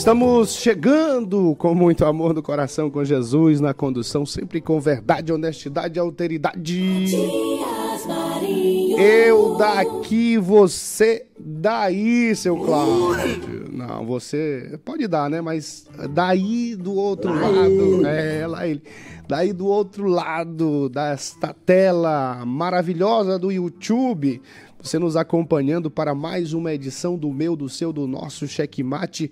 Estamos chegando com muito amor no coração com Jesus na condução, sempre com verdade, honestidade e alteridade. Eu daqui, você daí, seu Cláudio. Não, você pode dar, né? Mas daí do outro lado, é lá ele. Daí do outro lado desta tela maravilhosa do YouTube, você nos acompanhando para mais uma edição do meu, do seu, do nosso Checkmate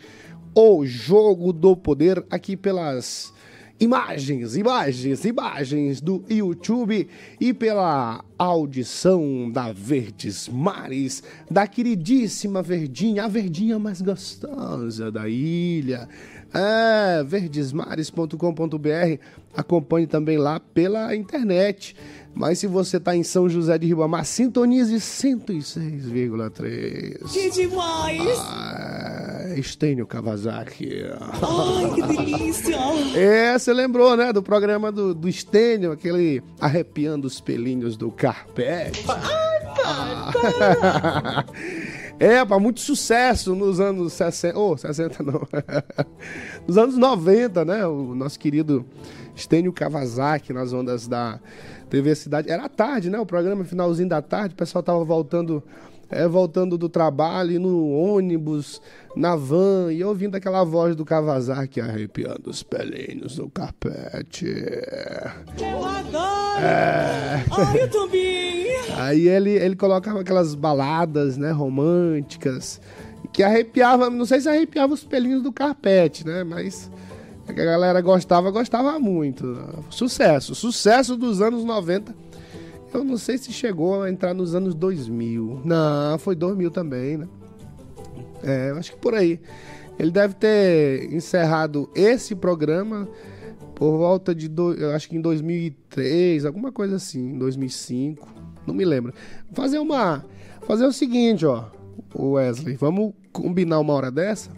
o Jogo do Poder aqui pelas imagens, imagens, imagens do YouTube e pela audição da Verdes Mares, da queridíssima Verdinha, a Verdinha mais gostosa da ilha. É, verdesmares.com.br. Acompanhe também lá pela internet. Mas se você está em São José de Ribamar, sintonize 106,3. Que demais! Ah, Estênio Kawasaki. Ai, que delícia! É, você lembrou, né, do programa do, do Estênio, aquele arrepiando os pelinhos do carpete. Ai. É, pá, muito sucesso nos anos 60. Oh, 60 não. nos anos 90, né? O nosso querido Stênio Kawasaki nas ondas da TV Cidade. Era à tarde, né? O programa finalzinho da tarde, o pessoal tava voltando. É, voltando do trabalho, e no ônibus, na van, e ouvindo aquela voz do Kawasaki arrepiando os pelinhos do carpete. eu adoro! É. Ai, também! Aí ele, ele colocava aquelas baladas, né, românticas, que arrepiava, não sei se arrepiava os pelinhos do carpete, né, mas a galera gostava, gostava muito. Sucesso, sucesso dos anos 90. Eu não sei se chegou a entrar nos anos 2000. Não, foi 2000 também, né? É, acho que por aí. Ele deve ter encerrado esse programa por volta de, do, eu acho que em 2003, alguma coisa assim, 2005, não me lembro. Fazer uma, fazer o seguinte, ó, Wesley, vamos combinar uma hora dessa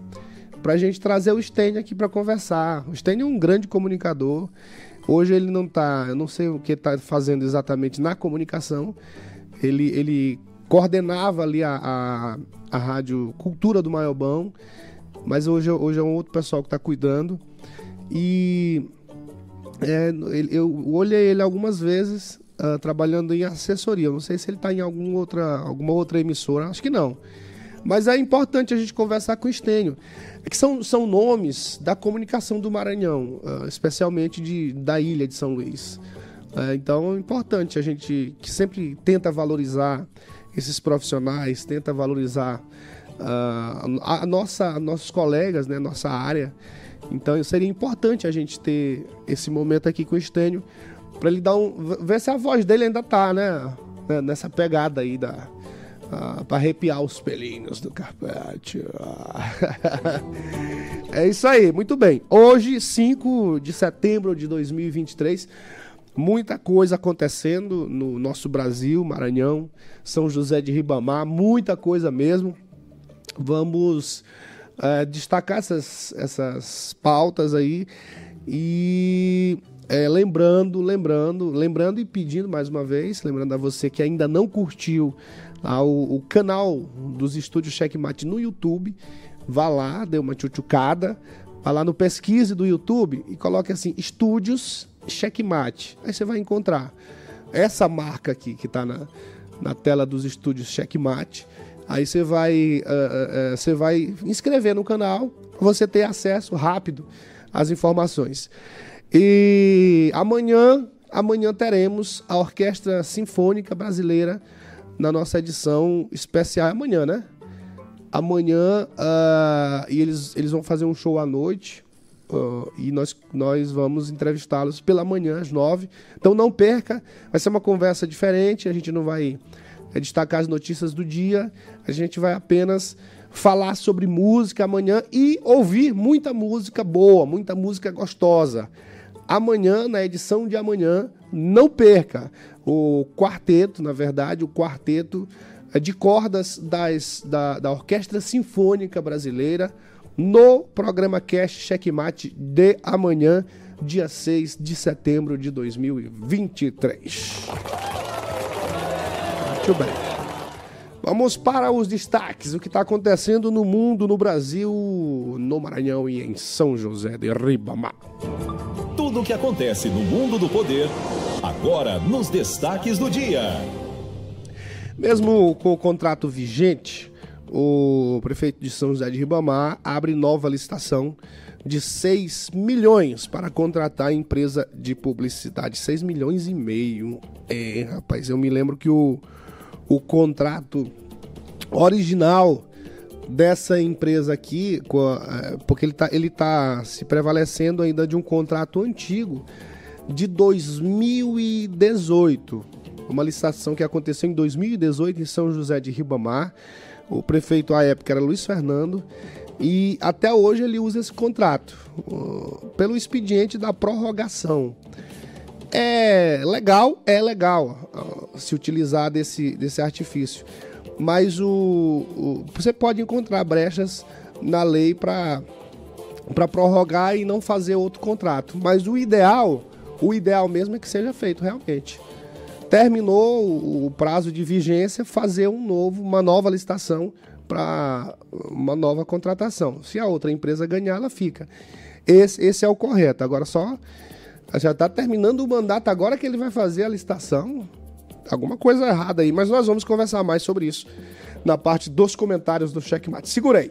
pra gente trazer o Stênio aqui para conversar. O Stênio é um grande comunicador. Hoje ele não tá, eu não sei o que tá fazendo exatamente na comunicação. Ele, ele coordenava ali a, a, a rádio Cultura do Maiobão, mas hoje, hoje é um outro pessoal que está cuidando. E é, eu olhei ele algumas vezes ah, trabalhando em assessoria. Eu não sei se ele está em algum outra, alguma outra emissora, acho que não. Mas é importante a gente conversar com o Estênio. É que são, são nomes da comunicação do Maranhão, ah, especialmente de, da ilha de São Luís. É, então é importante a gente que sempre tenta valorizar esses profissionais, tenta valorizar ah, a, nossa, nossos colegas, né, nossa área. Então seria importante a gente ter esse momento aqui com o Estênio para ele dar um ver se a voz dele ainda tá, né, né, nessa pegada aí da para arrepiar os pelinhos do carpete. Ah. é isso aí, muito bem. Hoje, 5 de setembro de 2023, muita coisa acontecendo no nosso Brasil, Maranhão, São José de Ribamar, muita coisa mesmo. Vamos eh, destacar essas, essas pautas aí e é, lembrando, lembrando, lembrando e pedindo mais uma vez, lembrando a você que ainda não curtiu lá o, canal dos estúdios Checkmate no YouTube, vá lá, dê uma tchutchucada, vá lá no pesquise do YouTube e coloque assim, estúdios Checkmate. Aí você vai encontrar essa marca aqui que está na, na tela dos estúdios Checkmate. Aí você vai, ah, ah, ah, você vai inscrever no canal, você ter acesso rápido às informações. E amanhã, amanhã teremos a Orquestra Sinfônica Brasileira na nossa edição especial. Amanhã, né? Amanhã, uh, e eles, eles vão fazer um show à noite. Uh, e nós, nós vamos entrevistá-los pela manhã, às nove. Então não perca, vai ser uma conversa diferente. A gente não vai é, destacar as notícias do dia, a gente vai apenas falar sobre música amanhã e ouvir muita música boa, muita música gostosa. Amanhã, na edição de amanhã, não perca o quarteto, na verdade, o quarteto é, de cordas das, da, da Orquestra Sinfônica Brasileira no programa Cash Checkmate de amanhã, dia 6 de setembro de 2023. Muito bem. Vamos para os destaques, o que está acontecendo no mundo, no Brasil, no Maranhão e em São José de Ribamar. Tudo o que acontece no mundo do poder, agora nos destaques do dia. Mesmo com o contrato vigente, o prefeito de São José de Ribamar abre nova licitação de 6 milhões para contratar a empresa de publicidade. 6 milhões e meio. É, rapaz, eu me lembro que o, o contrato original dessa empresa aqui, é, porque ele está ele tá se prevalecendo ainda de um contrato antigo de 2018. Uma licitação que aconteceu em 2018 em São José de Ribamar o prefeito à época era Luiz Fernando e até hoje ele usa esse contrato pelo expediente da prorrogação. É legal, é legal se utilizar desse, desse artifício, mas o, o você pode encontrar brechas na lei para para prorrogar e não fazer outro contrato. Mas o ideal, o ideal mesmo é que seja feito realmente terminou o prazo de vigência, fazer um novo, uma nova licitação para uma nova contratação. Se a outra empresa ganhar, ela fica. Esse, esse é o correto. Agora só já está terminando o mandato agora que ele vai fazer a licitação. Alguma coisa errada aí, mas nós vamos conversar mais sobre isso na parte dos comentários do Checkmate. Segurei.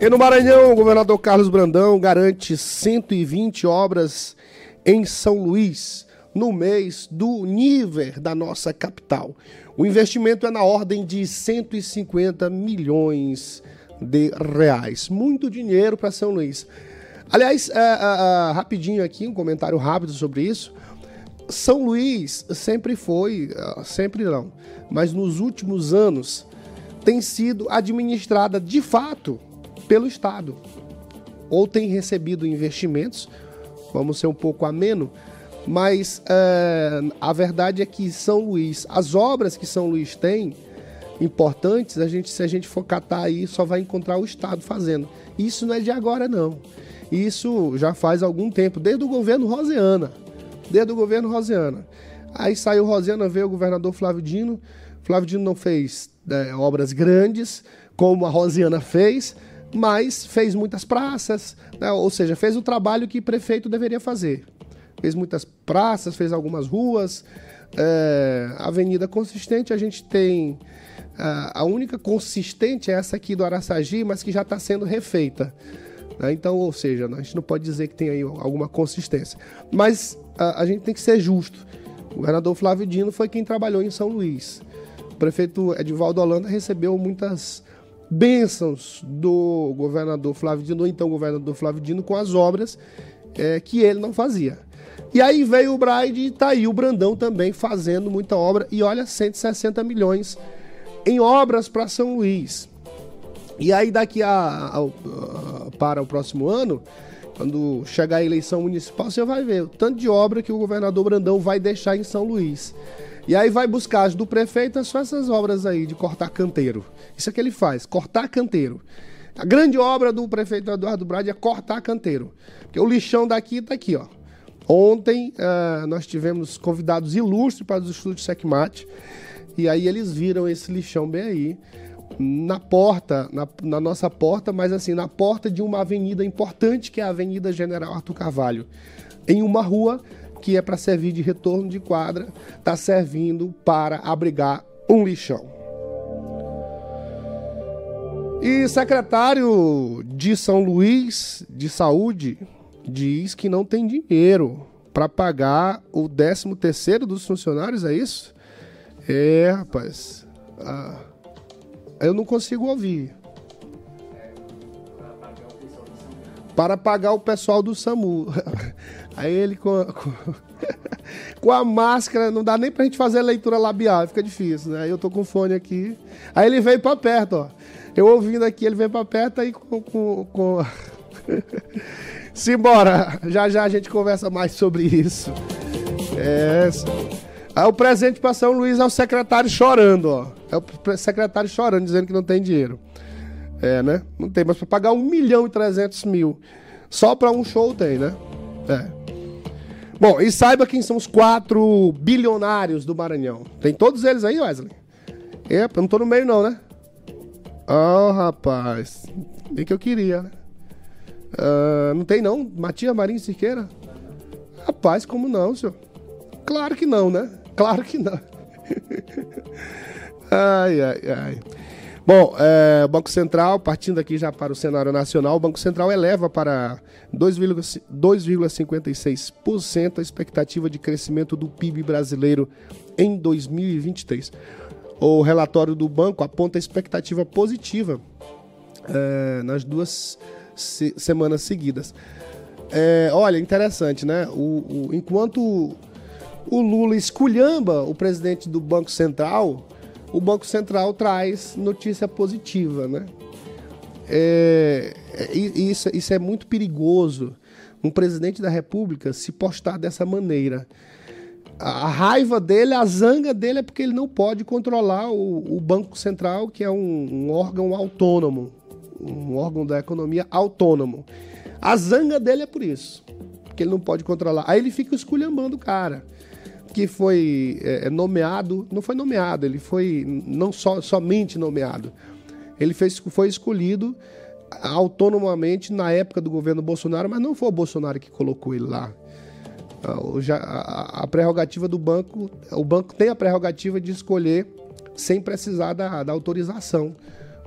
E no Maranhão, o governador Carlos Brandão garante 120 obras em São Luís no mês do nível da nossa capital. O investimento é na ordem de 150 milhões de reais. Muito dinheiro para São Luís. Aliás, é, é, é, rapidinho aqui, um comentário rápido sobre isso. São Luís sempre foi, é, sempre não, mas nos últimos anos tem sido administrada de fato pelo Estado. Ou tem recebido investimentos, vamos ser um pouco ameno, mas é, a verdade é que São Luís, as obras que São Luís tem, importantes, a gente, se a gente for catar aí, só vai encontrar o Estado fazendo. Isso não é de agora, não. Isso já faz algum tempo, desde o governo Roseana. Desde o governo Roseana. Aí saiu Roseana, veio o governador Flávio Dino. Flávio Dino não fez é, obras grandes, como a Rosiana fez, mas fez muitas praças, né? ou seja, fez o trabalho que prefeito deveria fazer fez muitas praças, fez algumas ruas. É, avenida consistente, a gente tem. A, a única consistente é essa aqui do Araçagi, mas que já está sendo refeita. Né? Então, ou seja, a gente não pode dizer que tem aí alguma consistência. Mas a, a gente tem que ser justo. O governador Flávio Dino foi quem trabalhou em São Luís. O prefeito Edvaldo Holanda recebeu muitas bênçãos do governador Flávio Dino, então governador Flávio Dino, com as obras é, que ele não fazia. E aí veio o Braide e tá aí o Brandão também fazendo muita obra. E olha, 160 milhões em obras para São Luís. E aí daqui a, a, a, para o próximo ano, quando chegar a eleição municipal, você vai ver o tanto de obra que o governador Brandão vai deixar em São Luís. E aí vai buscar as do prefeito, só essas obras aí de cortar canteiro. Isso é que ele faz, cortar canteiro. A grande obra do prefeito Eduardo Brade é cortar canteiro. Porque o lixão daqui tá aqui, ó. Ontem uh, nós tivemos convidados ilustres para os estúdios Secmate e aí eles viram esse lixão bem aí na porta, na, na, nossa porta, mas assim, na porta de uma avenida importante que é a Avenida General Arthur Carvalho, em uma rua que é para servir de retorno de quadra, está servindo para abrigar um lixão. E secretário de São Luís de Saúde, diz que não tem dinheiro para pagar o 13 terceiro dos funcionários, é isso? É, rapaz. Ah, Eu não consigo ouvir. Para pagar o pessoal do SAMU. Aí ele com a, com, com a máscara, não dá nem pra gente fazer leitura labial, fica difícil, né? Aí eu tô com fone aqui. Aí ele veio pra perto, ó. Eu ouvindo aqui, ele vem pra perto aí com. com, com... Simbora! Já já a gente conversa mais sobre isso. É. Aí o presente para São Luís é o secretário chorando, ó. É o secretário chorando, dizendo que não tem dinheiro. É, né? Não tem, mas para pagar 1 milhão e 300 mil só para um show tem, né? É. Bom, e saiba quem são os quatro bilionários do Maranhão. Tem todos eles aí, Wesley? Epa, não tô no meio não, né? Oh, rapaz. Nem que eu queria, né? Uh, não tem não? Matias Marinho Siqueira? Rapaz, como não, senhor? Claro que não, né? Claro que não. ai, ai, ai. Bom, é, Banco Central, partindo aqui já para o cenário nacional, o Banco Central eleva para 2,56% a expectativa de crescimento do PIB brasileiro em 2023. O relatório do banco aponta expectativa positiva é, nas duas se semanas seguidas. É, olha, interessante, né? O, o, enquanto o Lula esculhamba o presidente do Banco Central, o Banco Central traz notícia positiva, né? É, é isso, isso é muito perigoso, um presidente da República se postar dessa maneira. A, raiva dele, a zanga dele é porque ele não pode controlar o, o Banco Central, que é um, um órgão autônomo, um órgão da economia autônomo. A zanga dele é por isso, porque ele não pode controlar. Aí ele fica esculhambando o cara que foi é, é, nomeado, não foi nomeado, ele foi não só, somente nomeado, ele fez, foi escolhido autonomamente na época do governo Bolsonaro, mas não foi o Bolsonaro que colocou ele lá. Já, a, a prerrogativa do banco, o banco tem a prerrogativa de escolher sem precisar da, da autorização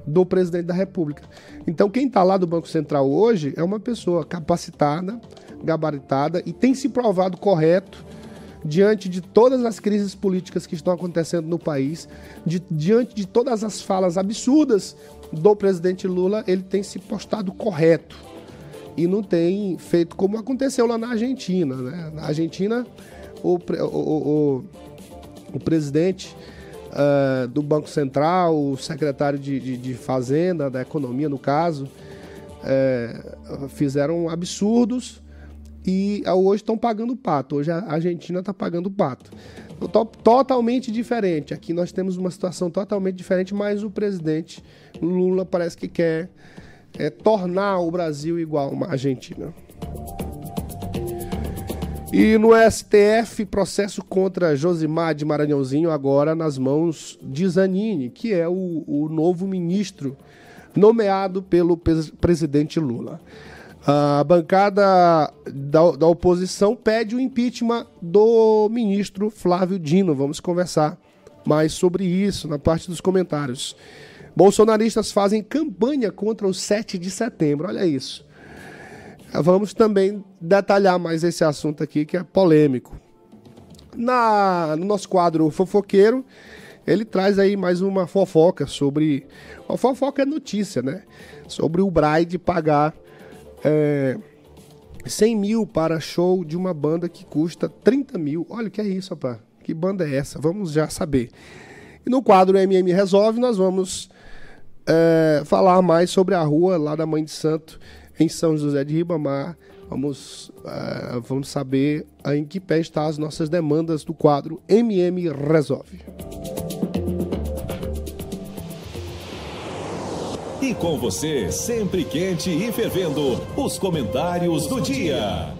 do presidente da República. Então, quem está lá do Banco Central hoje é uma pessoa capacitada, gabaritada e tem se provado correto diante de todas as crises políticas que estão acontecendo no país, de, diante de todas as falas absurdas do presidente Lula, ele tem se postado correto e não tem feito como aconteceu lá na Argentina. Né? Na Argentina, o, o, o, o presidente uh, do Banco Central, o secretário de, de, de, Fazenda, da Economia, no caso, uh, fizeram absurdos e hoje estão pagando pato. Hoje a Argentina está pagando pato. Totalmente diferente. Aqui nós temos uma situação totalmente diferente, mas o presidente Lula parece que quer é, tornar o Brasil igual a Argentina. E no STF, processo contra Josimar de Maranhãozinho, agora nas mãos de Zanini, que é o, o novo ministro nomeado pelo presidente Lula. A bancada da, da oposição pede o impeachment do ministro Flávio Dino. Vamos conversar mais sobre isso na parte dos comentários. Bolsonaristas fazem campanha contra o 7 de setembro. Olha isso. Vamos também detalhar mais esse assunto aqui que é polêmico. Na, no nosso quadro Fofoqueiro, ele traz aí mais uma fofoca sobre. A fofoca é notícia, né? Sobre o Braide pagar é, 100 mil para show de uma banda que custa 30 mil. Olha o que é isso, rapaz. Que banda é essa? Vamos já saber. E no quadro MM Resolve, nós vamos é, falar mais sobre a rua lá da Mãe de Santo, em São José de Ribamar. Vamos, é, vamos saber em que pé estão as nossas demandas do quadro MM Resolve. E com você, sempre quente e fervendo, os comentários do dia.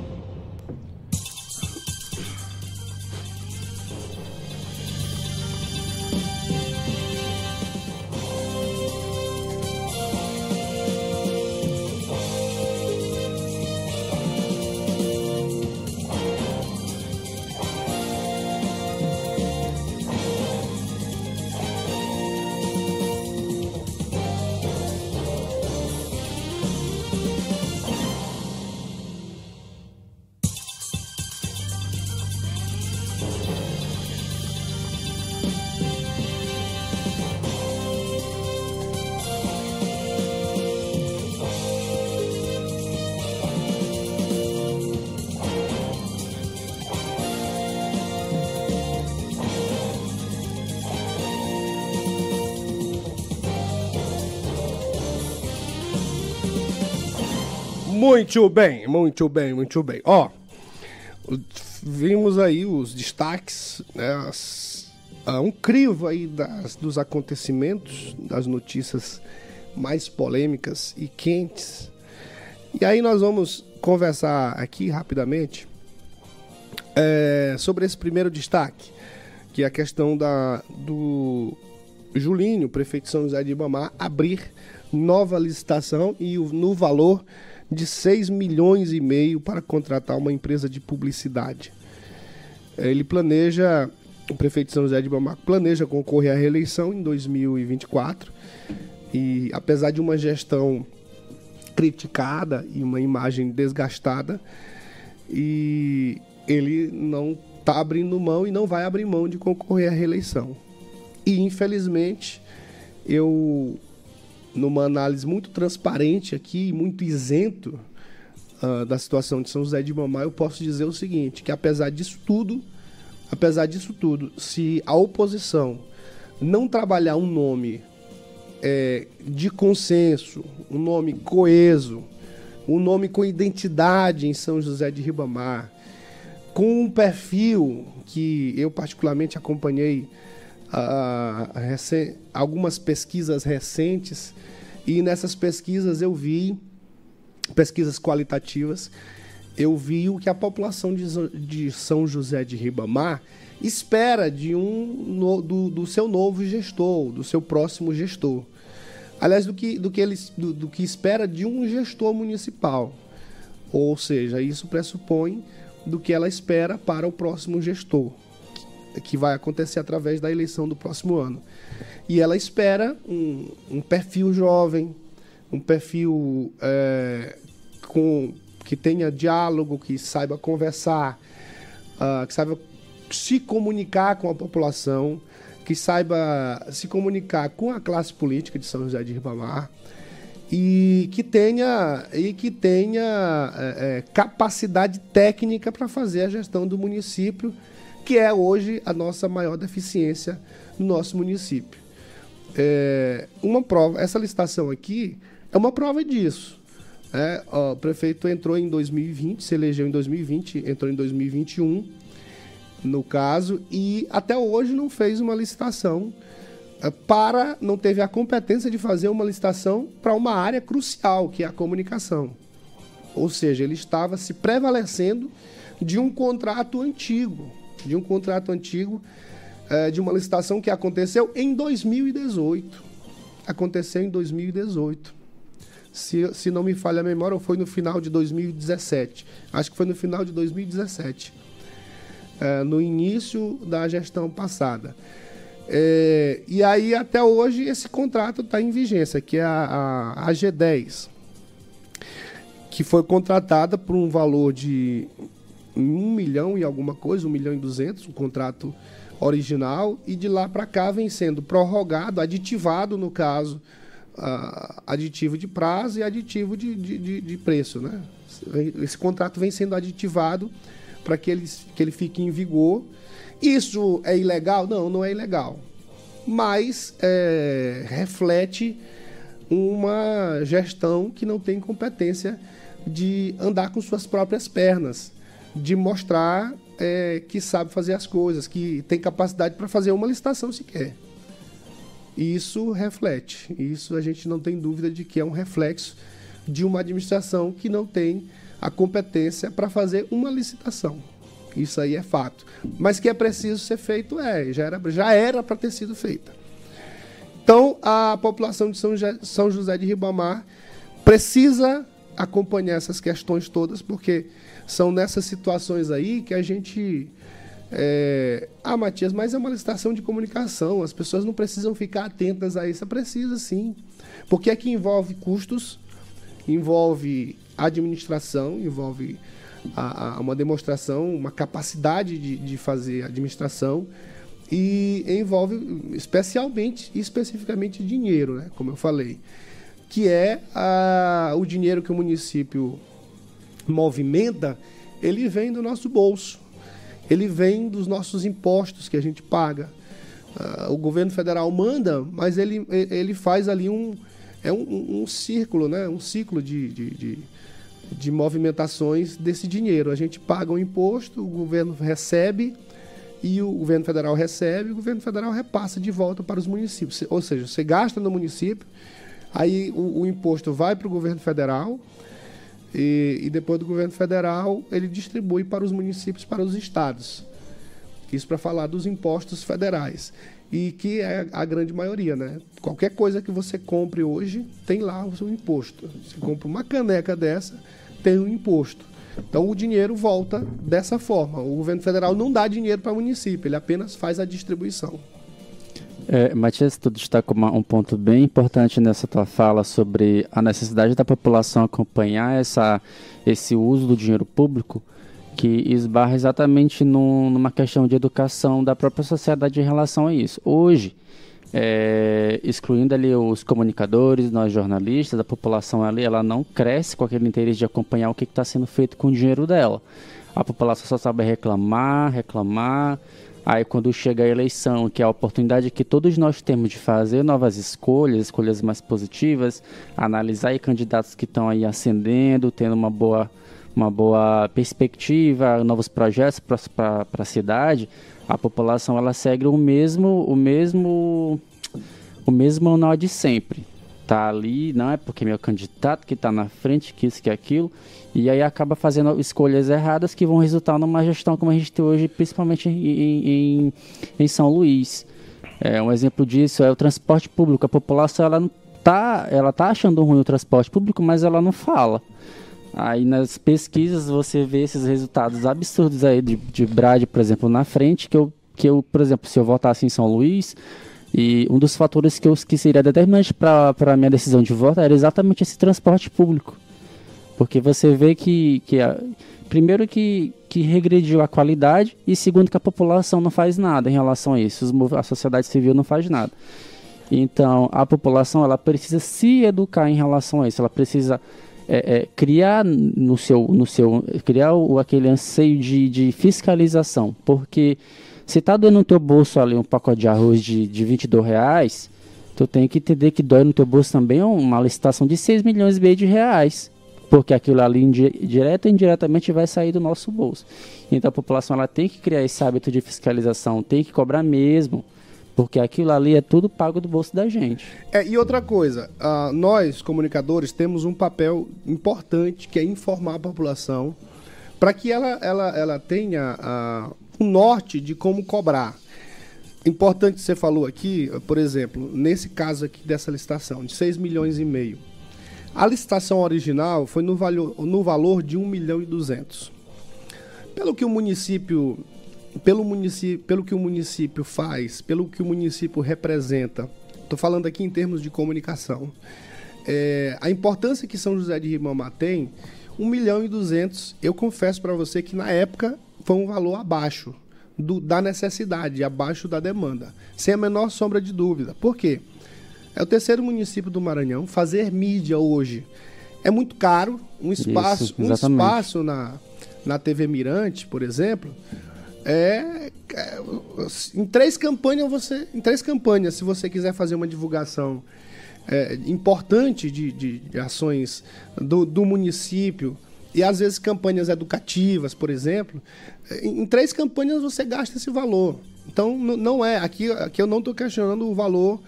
Muito bem, muito bem, muito bem. Ó, vimos aí os destaques, né, as, uh, um crivo aí das, dos acontecimentos, das notícias mais polêmicas e quentes. E aí nós vamos conversar aqui rapidamente é, sobre esse primeiro destaque, que é a questão da, do Julinho, prefeito de São José de Ibamar, abrir nova licitação e no valor de 6 milhões e meio para contratar uma empresa de publicidade. Ele planeja, o prefeito de São José de Ibamar planeja concorrer à reeleição em 2024 e apesar de uma gestão criticada e uma imagem desgastada, e ele não está abrindo mão e não vai abrir mão de concorrer à reeleição. E infelizmente, eu, numa análise muito transparente aqui, muito isento uh, da situação de São José de Mamá, eu posso dizer o seguinte: que apesar disso tudo, apesar disso tudo, se a oposição não trabalhar um nome é, de consenso, um nome coeso, um nome com identidade em São José de Ribamar, com um perfil que eu particularmente acompanhei algumas pesquisas recentes e nessas pesquisas eu vi pesquisas qualitativas eu vi o que a população de, São José de Ribamar espera de um do, do seu novo gestor, do seu próximo gestor. Aliás, do que, do que, eles, do, do que espera de um gestor municipal. Ou seja, isso pressupõe do que ela espera para o próximo gestor, que vai acontecer através da eleição do próximo ano. E ela espera um, um perfil jovem, um perfil é, com, que tenha diálogo, que saiba conversar, uh, que saiba se comunicar com a população, que saiba se comunicar com a classe política de São José de Ribamar, e que tenha, e que tenha é, é capacidade técnica para fazer a gestão do município, que é hoje a nossa maior deficiência no nosso município. É, uma prova, essa licitação aqui é uma prova disso. É, ó, o prefeito entrou em 2020, se elegeu em 2020, entrou em 2021, no caso, e até hoje não fez uma licitação eh, para não teve a competência de fazer uma licitação para uma área crucial, que é a comunicação. Ou seja, ele estava se prevalecendo de um contrato antigo, de um contrato antigo, é, de uma licitação que aconteceu em 2018. Aconteceu em 2018. Se, se não me falha a memória, ou foi no final de 2017. Acho que foi no final de 2017. É, no início da gestão passada. É, e aí, até hoje, esse contrato está em vigência, que é a, a, a, G10, que foi contratada por um valor de um milhão e alguma coisa, um milhão e duzentos, o contrato original, e de lá para cá vem sendo prorrogado, aditivado, no caso, uh, aditivo de prazo e aditivo de, de, de, de preço. Né? Esse contrato vem sendo aditivado para que ele, que ele fique em vigor isso é ilegal? Não, não é ilegal. Mas é, reflete uma gestão que não tem competência de andar com suas próprias pernas, de mostrar é, que sabe fazer as coisas, que tem capacidade para fazer uma licitação sequer. Isso reflete, isso a gente não tem dúvida de que é um reflexo de uma administração que não tem a competência para fazer uma licitação. Isso aí é fato. Mas que é preciso ser feito, é. Já era já era para ter sido feita. Então, a população de São José de Ribamar precisa acompanhar essas questões todas, porque são nessas situações aí que a gente. É... Ah, Matias, mas é uma licitação de comunicação, as pessoas não precisam ficar atentas a isso. Precisa sim. Porque é que envolve custos, envolve administração, envolve a, a uma demonstração, uma capacidade de, de fazer administração e envolve especialmente e especificamente dinheiro, né, como eu falei, que é a, o dinheiro que o município movimenta, ele vem do nosso bolso, ele vem dos nossos impostos que a gente paga. Uh, o governo federal manda, mas ele, ele faz ali um é um, um, círculo, né, um ciclo de, de, de de movimentações desse dinheiro. A gente paga um imposto, o governo recebe e o governo federal recebe, o governo federal repassa de volta para os municípios. Ou seja, você gasta no município, aí o, o imposto vai para o governo federal e, e, depois do governo federal ele distribui para os municípios, para os estados. Isso para falar dos impostos federais e que é a grande maioria, né? Qualquer coisa que você compre hoje tem lá o seu imposto. Você compra uma caneca dessa, tem um imposto. Então o dinheiro volta dessa forma. O governo federal não dá dinheiro para o município, ele apenas faz a distribuição. É, Matias, tu destacou um ponto bem importante nessa tua fala sobre a necessidade da população acompanhar essa, esse uso do dinheiro público que esbarra exatamente no, numa questão de educação da própria sociedade em relação a isso. Hoje, é, excluindo ali os comunicadores, nós jornalistas, a população ali, ela não cresce com aquele interesse de acompanhar o que está sendo feito com o dinheiro dela. A população só sabe reclamar, reclamar. Aí quando chega a eleição, que é a oportunidade que todos nós temos de fazer novas escolhas, escolhas mais positivas, analisar aí candidatos que estão aí ascendendo, tendo uma boa uma boa perspectiva, novos projetos para a cidade, a população ela segue o mesmo o mesmo o mesmo manual de sempre. Tá ali, não é porque meu candidato que está na frente, que isso, que aquilo, e aí acaba fazendo escolhas erradas que vão resultar numa gestão como a gente tem hoje, principalmente em, em, em São Luís. É, um exemplo disso é o transporte público. A população ela tá, ela tá achando ruim o transporte público, mas ela não fala. Aí nas pesquisas você vê esses resultados absurdos aí de, de Brad, por exemplo, na frente, que eu, que eu, por exemplo, se eu votasse em São Luís, e um dos fatores que, eu, que seria determinante para a minha decisão de voto era exatamente esse transporte público. Porque você vê que, que a, primeiro que, que regrediu a qualidade e segundo que a população não faz nada em relação a isso, a sociedade civil não faz nada. Então, a população ela precisa se educar em relação a isso, ela precisa é, é, criar no seu, no seu criar o, aquele anseio de, de fiscalização, porque se tá doendo no teu bolso ali um pacote de arroz de, de 22 reais, tu tem que entender que dói no teu bolso também uma licitação de 6 milhões e meio de reais, porque aquilo ali direto e indiretamente vai sair do nosso bolso. Então a população ela tem que criar esse hábito de fiscalização, tem que cobrar mesmo. Porque aquilo ali é tudo pago do bolso da gente. É, e outra coisa, uh, nós, comunicadores, temos um papel importante que é informar a população para que ela, ela, ela tenha uh, um norte de como cobrar. Importante você falou aqui, por exemplo, nesse caso aqui dessa licitação, de 6 milhões e meio. A licitação original foi no, valor, no valor de 1 milhão e 200. Pelo que o município pelo, município, pelo que o município faz, pelo que o município representa, estou falando aqui em termos de comunicação, é, a importância que São José de Ribamar tem, 1 milhão e 200, eu confesso para você que na época foi um valor abaixo do, da necessidade, abaixo da demanda, sem a menor sombra de dúvida. Por quê? É o terceiro município do Maranhão. Fazer mídia hoje é muito caro. Um espaço, Isso, um espaço na, na TV Mirante, por exemplo, é, é, em três campanhas você, em três campanhas, se você quiser fazer uma divulgação é, importante de, de, de ações do, do, município e às vezes campanhas educativas, por exemplo, em, três campanhas você gasta esse valor. Então não é aqui, aqui eu não estou questionando o valor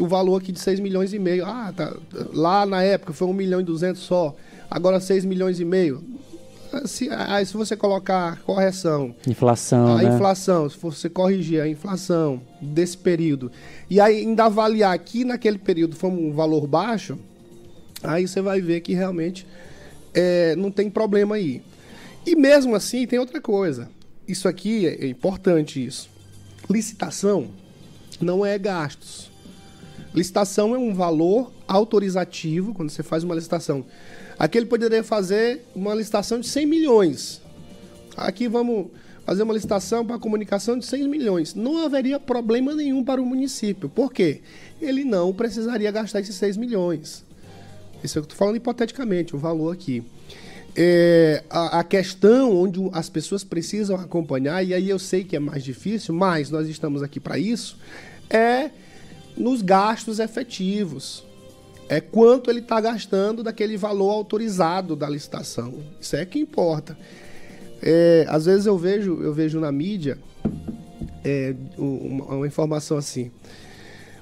o valor aqui de 6 milhões e meio. Ah, tá, lá na época foi 1 milhão e 200 só, agora 6 milhões e meio se, aí se você colocar correção. Inflação. A né? inflação, se você corrigir a inflação desse período, e aí ainda avaliar que naquele período foi um valor baixo, aí você vai ver que realmente é, não tem problema aí. E mesmo assim, tem outra coisa. Isso aqui é, é importante isso. Licitação não é gastos. Licitação é um valor autorizativo, quando você faz uma licitação Aqui ele poderia fazer uma licitação de 100 milhões. Aqui vamos fazer uma licitação para comunicação de 100 milhões. Não haveria problema nenhum para o município. Por quê? Ele não precisaria gastar esses 6 milhões. Isso eu estou falando hipoteticamente, o valor aqui. É, a, a, questão onde as pessoas precisam acompanhar, e aí eu sei que é mais difícil, mas nós estamos aqui para isso, é nos gastos efetivos É quanto ele está gastando daquele valor autorizado da licitação. Isso é que importa. É, às vezes eu vejo, eu vejo na mídia é, uma, uma informação assim.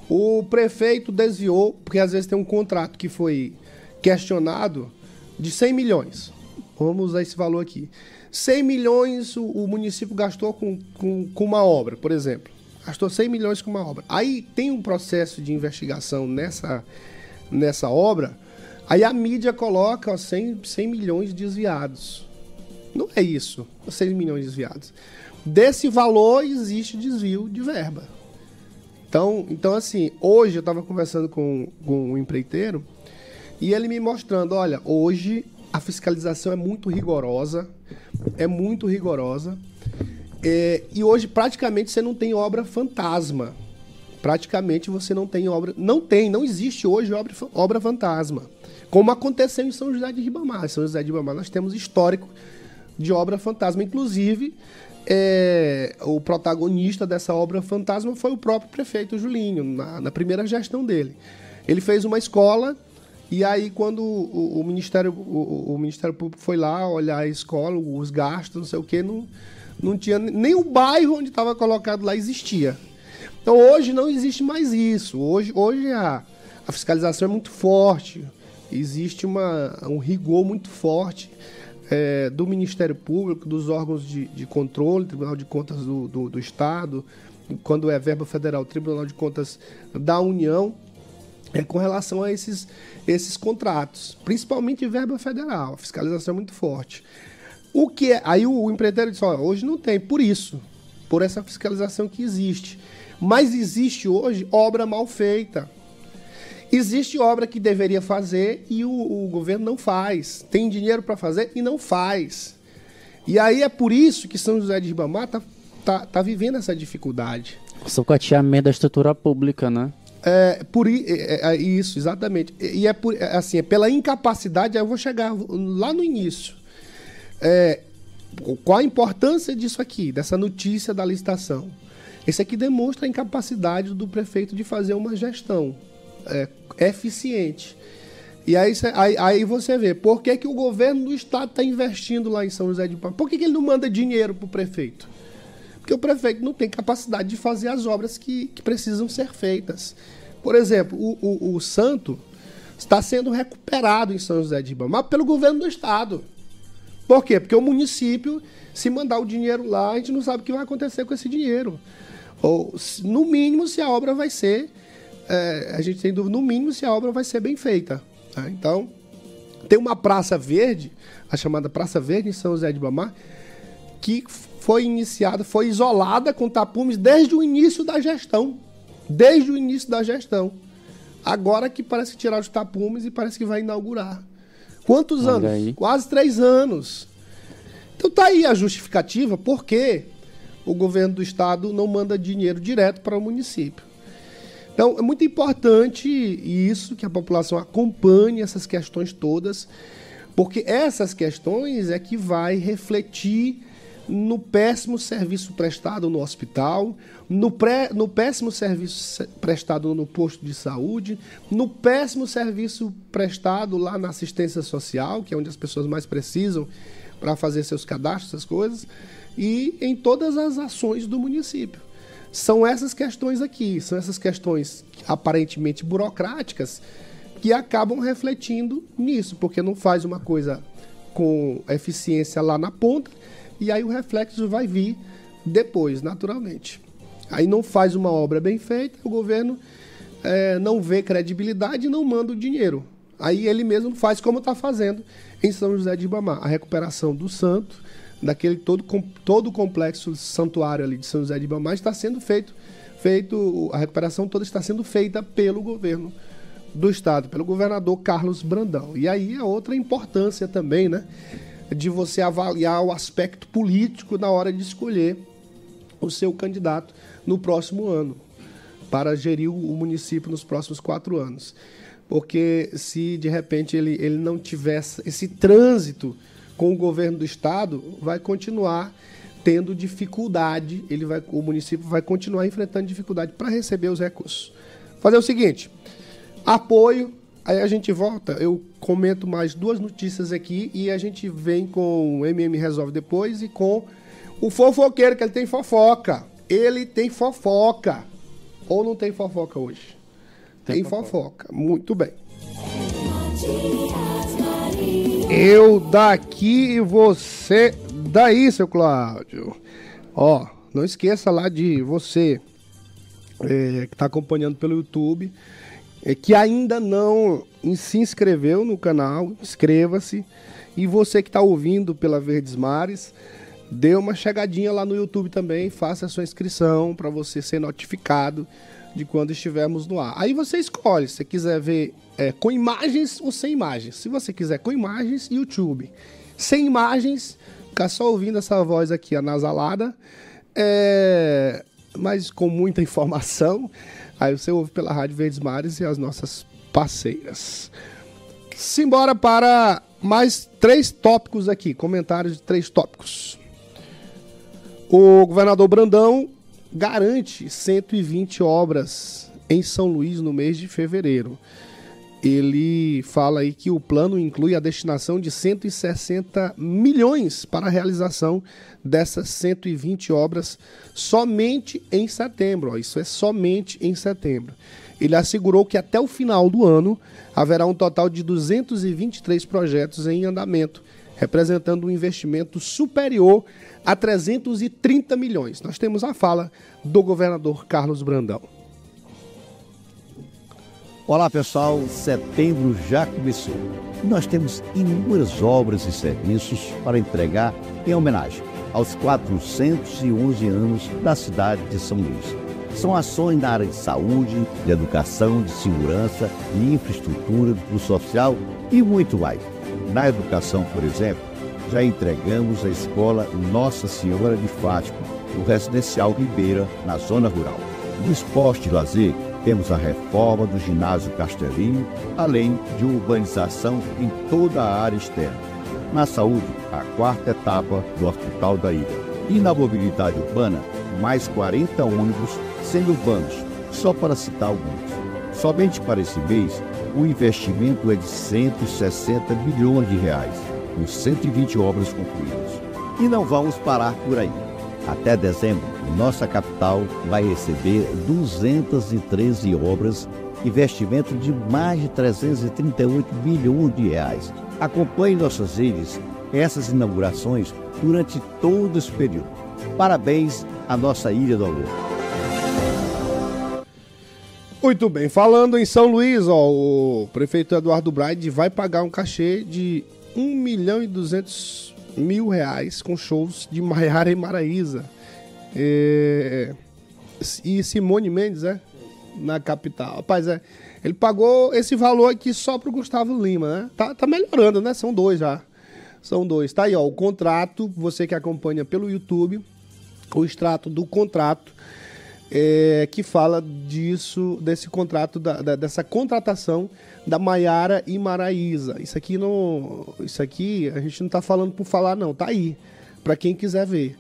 O prefeito desviou, porque às vezes tem um contrato que foi questionado de 100 milhões. Vamos usar esse valor aqui. 100 milhões o, o município gastou com, com, com, uma obra, por exemplo. Gastou 100 milhões com uma obra. Aí tem um processo de investigação nessa, nessa obra, aí a mídia coloca ó, 100, 100 milhões desviados. Não é isso, 100 milhões desviados. Desse valor existe desvio de verba. Então, então assim, hoje eu estava conversando com, com um empreiteiro e ele me mostrando, olha, hoje a fiscalização é muito rigorosa, é muito rigorosa. É, e hoje praticamente você não tem obra fantasma. Praticamente você não tem obra. Não tem, não existe hoje obra, obra fantasma. Como aconteceu em São José de Ribamar. Em São José de Ribamar nós temos histórico de obra fantasma. Inclusive, é, o protagonista dessa obra fantasma foi o próprio prefeito Julinho, na, na primeira gestão dele. Ele fez uma escola e aí, quando o, o Ministério, o, o, Ministério Público foi lá olhar a escola, os gastos, não sei o que, não, não tinha nem o bairro onde estava colocado lá existia. Então hoje não existe mais isso. Hoje, hoje a, a fiscalização é muito forte, existe uma, um rigor muito forte é, do Ministério Público, dos órgãos de, de controle, Tribunal de Contas do, do, do Estado, quando é verba federal, Tribunal de Contas da União é, com relação a esses, esses contratos, principalmente verba federal. A fiscalização é muito forte. O que é, aí o, empreiteiro diz: olha, hoje não tem, por isso, por essa fiscalização que existe. Mas existe hoje obra mal feita. Existe obra que deveria fazer e o, o governo não faz. Tem dinheiro para fazer e não faz. E aí é por isso que São José de Ribamar está tá, tá vivendo essa dificuldade. O socateamento da estrutura pública, né? É, por é, é, isso, exatamente. E é por, é, assim, é pela incapacidade, eu vou chegar lá no início. É, qual a importância disso aqui, dessa notícia da licitação? Esse aqui demonstra a incapacidade do prefeito de fazer uma gestão é, eficiente. E aí, aí, aí, você vê, por que, que o governo do estado está investindo lá em São José de Palma? Por que, que ele não manda dinheiro para o prefeito? porque o prefeito não tem capacidade de fazer as obras que, que precisam ser feitas. Por exemplo, o, o, o, Santo está sendo recuperado em São José de Ribamar pelo governo do estado. Por quê? Porque o município, se mandar o dinheiro lá, a gente não sabe o que vai acontecer com esse dinheiro. Ou, no mínimo, se a obra vai ser. É, a gente tem dúvida, no mínimo, se a obra vai ser bem feita. Tá? Então, tem uma Praça Verde, a chamada Praça Verde em São José de Ribamar, que foi iniciada, foi isolada com tapumes desde o início da gestão. Desde o início da gestão. Agora que parece que tirar os tapumes e parece que vai inaugurar. Quantos Olha anos? Aí. Quase três anos. Então tá aí a justificativa por que o governo do estado não manda dinheiro direto para o município. Então é muito importante isso, que a população acompanhe essas questões todas, porque essas questões é que vai refletir no péssimo serviço prestado no hospital, no, pré, no péssimo serviço prestado no posto de saúde, no péssimo serviço prestado lá na assistência social, que é onde as pessoas mais precisam para fazer seus cadastros, essas coisas, e em todas as ações do município. São essas questões aqui, são essas questões aparentemente burocráticas que acabam refletindo nisso, porque não faz uma coisa com eficiência lá na ponta e aí o reflexo vai vir depois, naturalmente. Aí não faz uma obra bem feita, o governo é, não vê credibilidade e não manda o dinheiro. Aí ele mesmo faz como está fazendo em São José de Ibamar, a recuperação do santo, daquele todo, todo o complexo santuário ali de São José de Ibamar está sendo feito, feito, a recuperação toda está sendo feita pelo governo do estado, pelo governador Carlos Brandão. E aí é outra importância também, né? De você avaliar o aspecto político na hora de escolher o seu candidato no próximo ano, para gerir o município nos próximos quatro anos. Porque se de repente ele, ele não tivesse esse trânsito com o governo do estado, vai continuar tendo dificuldade, ele vai, o município vai continuar enfrentando dificuldade para receber os recursos. Fazer o seguinte: apoio Aí a gente volta, eu comento mais duas notícias aqui e a gente vem com o MM Resolve depois e com o fofoqueiro, que ele tem fofoca. Ele tem fofoca. Ou não tem fofoca hoje? Tem, tem fofoca. fofoca. Muito bem. Eu daqui e você daí, seu Cláudio. Ó, não esqueça lá de você é, que está acompanhando pelo YouTube, é, que ainda não se inscreveu no canal, inscreva-se. E você que está ouvindo pela Verdes Mares, dê uma chegadinha lá no YouTube também, faça a sua inscrição para você ser notificado de quando estivermos no ar. Aí você escolhe, se quiser ver é, com imagens ou sem imagens. Se você quiser com imagens, YouTube. Sem imagens, ficar só ouvindo essa voz aqui anasalada, é, mas com muita informação. Aí você ouve pela Rádio Verdes Mares e as nossas parceiras. Simbora para mais três tópicos aqui, comentários de três tópicos. O governador Brandão garante 120 obras em São Luís no mês de fevereiro. Ele fala aí que o plano inclui a destinação de 160 milhões para a realização dessas 120 obras somente em setembro. Isso é somente em setembro. Ele assegurou que até o final do ano haverá um total de 223 projetos em andamento, representando um investimento superior a 330 milhões. Nós temos a fala do governador Carlos Brandão. Olá pessoal, setembro já começou. Nós temos inúmeras obras e serviços para entregar em homenagem aos 411 anos da cidade de São Luís. São ações na área de saúde, de educação, de segurança, de infraestrutura, do social e muito mais. Na educação, por exemplo, já entregamos a escola Nossa Senhora de Fátima, no residencial Ribeira, na zona rural. No esporte e lazer, temos a reforma do ginásio Castelinho, além de urbanização em toda a área externa. Na saúde, a quarta etapa do Hospital da Ilha. E na mobilidade urbana, mais 40 ônibus semi-urbanos, só para citar alguns. Somente para esse mês, o investimento é de 160 bilhões de reais com 120 obras concluídas. E não vamos parar por aí. Até dezembro, nossa capital vai receber 213 obras, investimento de mais de 338 bilhões de reais. Acompanhe nossas redes, essas inaugurações durante todo esse período. Parabéns à nossa Ilha do Amor. Muito bem, falando em São Luís, ó, o prefeito Eduardo Braide vai pagar um cachê de 1 milhão e 200 mil reais com shows de Maiara e Maraíza. É... E Simone Mendes, é? Na capital. Rapaz, é. Ele pagou esse valor aqui só pro Gustavo Lima, né? Tá, tá melhorando, né? São dois já. São dois. Tá aí, ó. O contrato, você que acompanha pelo YouTube, o extrato do contrato é, que fala disso, desse contrato, da, da, dessa contratação da Maiara e Maraísa. Isso aqui não. Isso aqui a gente não está falando por falar, não. Tá aí. para quem quiser ver.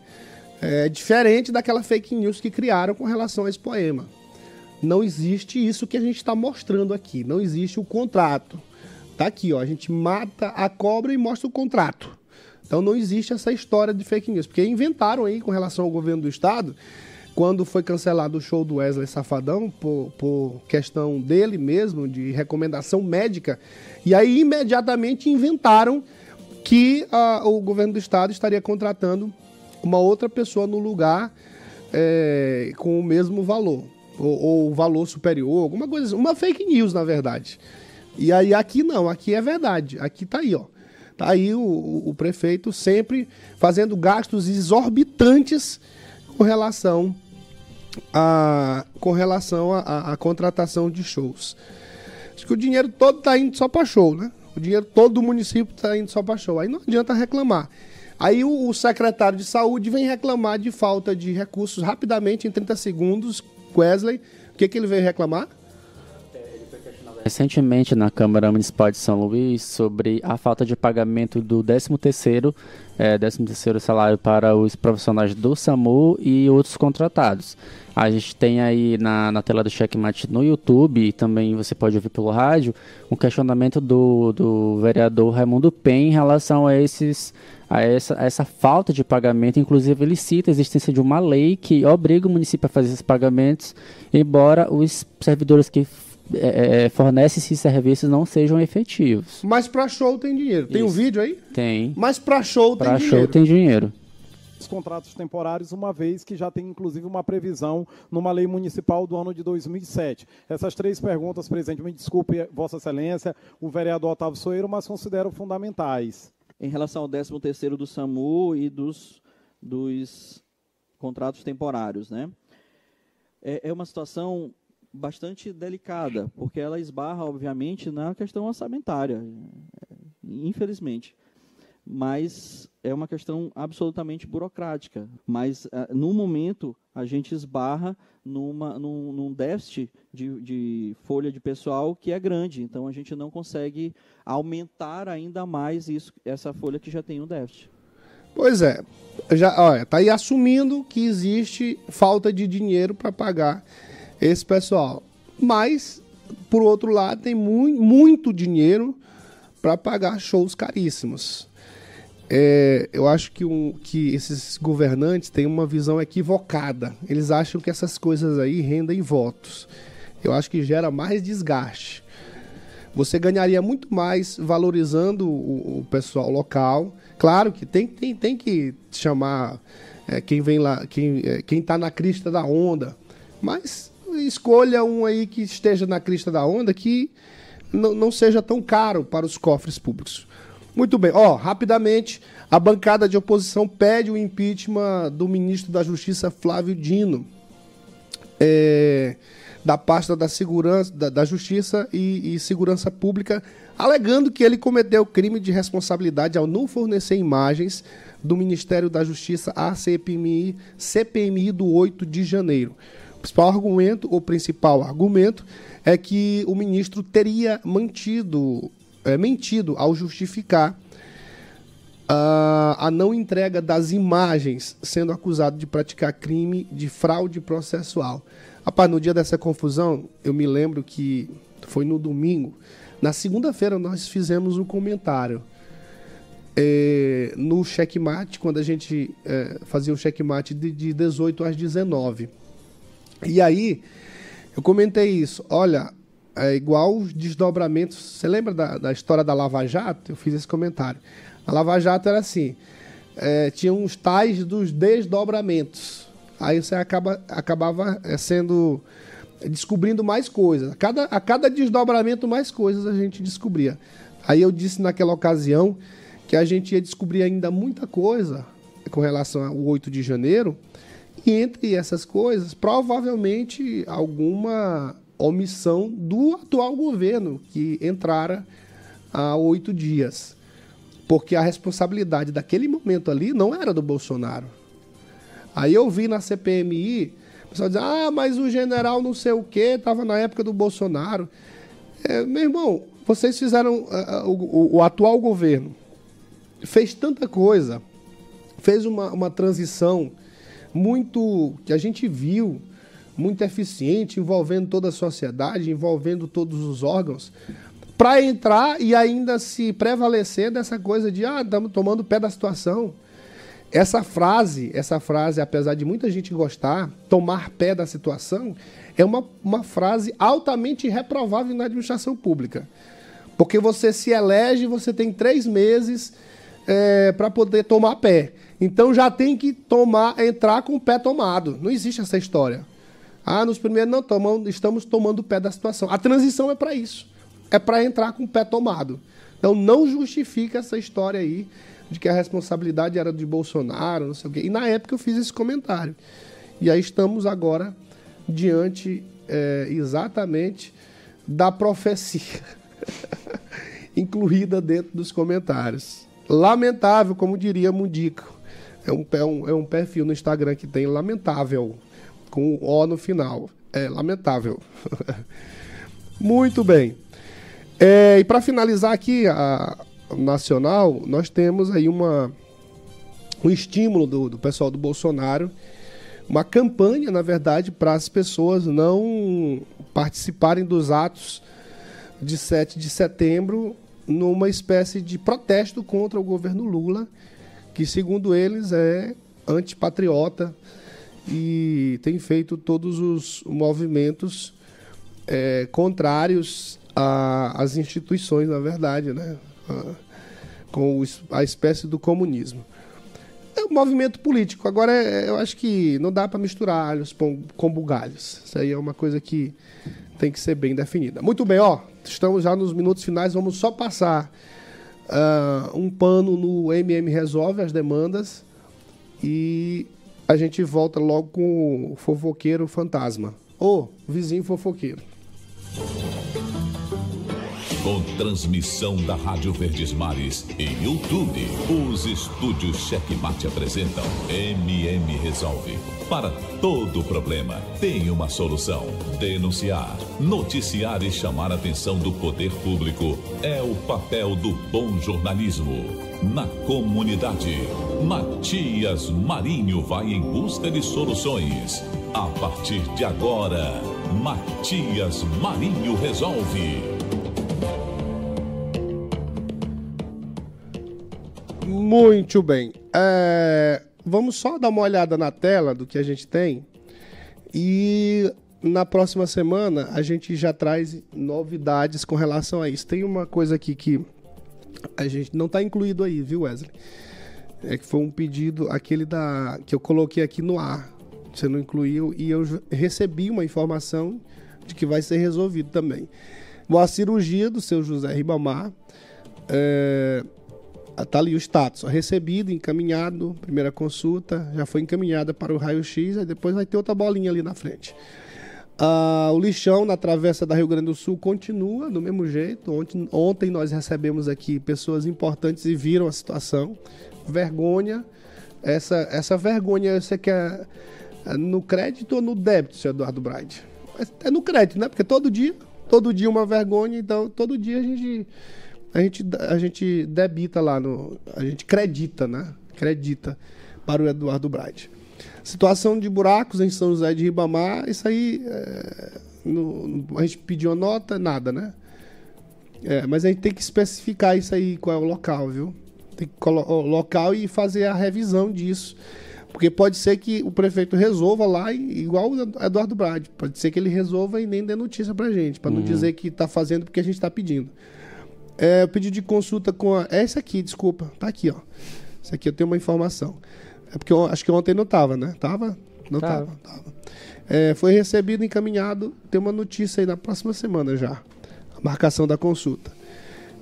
É diferente daquela fake news que criaram com relação a esse poema. Não existe isso que a gente está mostrando aqui. Não existe o contrato. Tá aqui, ó. A gente mata a cobra e mostra o contrato. Então não existe essa história de fake news. Porque inventaram aí com relação ao governo do estado quando foi cancelado o show do Wesley Safadão, por, por questão dele mesmo, de recomendação médica, e aí imediatamente inventaram que uh, o governo do estado estaria contratando uma outra pessoa no lugar é, com o mesmo valor, ou, ou valor superior, alguma coisa assim, uma fake news, na verdade. E aí aqui não, aqui é verdade, aqui tá aí, ó. Tá aí o, o prefeito sempre fazendo gastos exorbitantes com relação a, com relação à contratação de shows. Acho que o dinheiro todo está indo só para show, né? O dinheiro todo do município está indo só para show. Aí não adianta reclamar. Aí o, o, secretário de saúde vem reclamar de falta de recursos rapidamente, em 30 segundos. Wesley, o que, que ele veio reclamar? Recentemente na Câmara Municipal de São Luís sobre a falta de pagamento do 13º, é, 13º salário para os profissionais do SAMU e outros contratados. A gente tem aí na, na tela do Checkmate no YouTube e também você pode ouvir pelo rádio um questionamento do, do vereador Raimundo Pen em relação a esses a essa, a essa falta de pagamento. Inclusive, ele cita a existência de uma lei que obriga o município a fazer esses pagamentos, embora os servidores que é, é fornecem esses serviços não sejam efetivos. Mas para show tem dinheiro. Tem um vídeo aí? Tem. Mas para show pra tem show dinheiro. tem dinheiro. Os contratos temporários, uma vez que já tem inclusive uma previsão numa lei municipal do ano de 2007. Essas três perguntas, presidente, me desculpe, Vossa Excelência, o vereador Otávio Soeiro, mas considero fundamentais. em relação ao 13º do SAMU e dos, dos contratos temporários, né? É, é uma situação bastante delicada, porque ela esbarra, obviamente, na questão orçamentária, infelizmente. Mas é uma questão absolutamente burocrática. Mas, ah, no momento, a gente esbarra numa, num, num déficit de, de folha de pessoal que é grande. Então, a gente não consegue aumentar ainda mais isso, essa folha que já tem um déficit. Pois é. Já, olha, tá aí assumindo que existe falta de dinheiro para pagar esse pessoal. Mas, por outro lado, tem mu muito dinheiro para pagar shows caríssimos. É, eu acho que, um, que esses governantes têm uma visão equivocada. Eles acham que essas coisas aí rendem votos. Eu acho que gera mais desgaste. Você ganharia muito mais valorizando o, o pessoal local. Claro que tem, tem, tem que chamar é, quem vem lá, quem é, está na crista da onda. Mas escolha um aí que esteja na crista da onda que não, seja tão caro para os cofres públicos. Muito bem, ó, rapidamente, a bancada de oposição pede o impeachment do ministro da Justiça Flávio Dino. É, da pasta da segurança da, da justiça e, e, segurança pública, alegando que ele cometeu crime de responsabilidade ao não fornecer imagens do Ministério da Justiça à CPMI, CPMI do 8 de janeiro. O principal argumento, o principal argumento é que o ministro teria mantido, é, mentido ao justificar a, a não entrega das imagens, sendo acusado de praticar crime de fraude processual. Rapaz, no dia dessa confusão, eu me lembro que foi no domingo. Na segunda-feira nós fizemos um comentário. É, no checkmate, quando a gente é, fazia o checkmate de, de 18 às 19. E aí, eu comentei isso. Olha, é igual os desdobramentos. Você lembra da, da história da Lava Jato? Eu fiz esse comentário. A Lava Jato era assim: é, tinha uns tais dos desdobramentos. Aí você acaba, acabava é, sendo. descobrindo mais coisas. A cada, a cada desdobramento, mais coisas a gente descobria. Aí eu disse naquela ocasião que a gente ia descobrir ainda muita coisa com relação ao 8 de janeiro. E entre essas coisas, provavelmente alguma omissão do atual governo que entrara há oito dias. Porque a responsabilidade daquele momento ali não era do Bolsonaro. Aí eu vi na CPMI, o pessoal dizer, ah, mas o general não sei o que estava na época do Bolsonaro. É, meu irmão, vocês fizeram. Uh, o, o, atual governo fez tanta coisa, fez uma, uma transição muito. que a gente viu, muito eficiente, envolvendo toda a sociedade, envolvendo todos os órgãos para entrar e ainda se prevalecer dessa coisa de ah, estamos tomando pé da situação. Essa frase, essa frase, apesar de muita gente gostar, tomar pé da situação, é uma, uma frase altamente reprovável na administração pública. Porque você se elege, você tem três meses é, para poder tomar pé. Então já tem que tomar, entrar com o pé tomado. Não existe essa história. Ah, nos primeiros não tomamos, estamos tomando pé da situação. A transição é para isso é para entrar com o pé tomado. Então não justifica essa história aí de que a responsabilidade era de Bolsonaro, não sei o quê. E na época eu fiz esse comentário. E aí estamos agora diante é, exatamente da profecia incluída dentro dos comentários. Lamentável, como diria Mundico. É um, é, um, é um perfil no Instagram que tem lamentável, com o O no final. É lamentável. Muito bem. É, e para finalizar aqui a, nacional, nós temos aí uma um estímulo do, do pessoal do Bolsonaro, uma campanha, na verdade, para as pessoas não participarem dos atos de 7 de setembro numa espécie de protesto contra o governo Lula, que segundo eles é antipatriota e tem feito todos os movimentos é, contrários às instituições, na verdade, né? com a espécie do comunismo. É um movimento político. Agora, é, eu acho que não dá para misturar alhos com bugalhos. Isso aí é uma coisa que tem que ser bem definida. Muito bem, ó. Estamos já nos minutos finais. Vamos só passar uh, um pano no MM Resolve as demandas e a gente volta logo com o fofoqueiro fantasma. Ô, vizinho fofoqueiro. Com transmissão da Rádio Verdes Mares e YouTube, os estúdios Checkmate apresentam MM Resolve. Para todo problema, tem uma solução. Denunciar, noticiar e chamar a atenção do poder público é o papel do bom jornalismo. Na comunidade, Matias Marinho vai em busca de soluções. A partir de agora, Matias Marinho resolve. Muito bem. É, vamos só dar uma olhada na tela do que a gente tem. E na próxima semana a gente já traz novidades com relação a isso. Tem uma coisa aqui que a gente não está incluído aí, viu, Wesley? É que foi um pedido, aquele da que eu coloquei aqui no ar. Você não incluiu e eu recebi uma informação de que vai ser resolvido também. Bom, a cirurgia do seu José Ribamar. É, Está ali o status, recebido, encaminhado, primeira consulta, já foi encaminhada para o raio-x, e depois vai ter outra bolinha ali na frente. Ah, o lixão na travessa da Rio Grande do Sul continua do mesmo jeito. Ontem, ontem nós recebemos aqui pessoas importantes e viram a situação. Vergonha. Essa, essa vergonha você quer é no crédito ou no débito, senhor Eduardo Braide? É no crédito, né? Porque todo dia, todo dia uma vergonha, então todo dia a gente a gente, a gente debita lá no. A gente acredita, né? Acredita para o Eduardo Bright. Situação de buracos em São José de Ribamar, isso aí. É, no, a gente pediu a nota, nada, né? É, mas a gente tem que especificar isso aí, qual é o local, viu? Tem que colocar o local e fazer a revisão disso. Porque pode ser que o prefeito resolva lá, igual o Eduardo Brad. Pode ser que ele resolva e nem dê notícia pra gente, para não uhum. dizer que está fazendo porque a gente está pedindo. É, o pedido de consulta com a. É esse aqui, desculpa. Tá aqui, ó. Esse aqui eu tenho uma informação. É porque eu, acho que ontem não tava, né? Tava? Não tava. tava. tava. É, foi recebido, encaminhado. Tem uma notícia aí na próxima semana já. A marcação da consulta.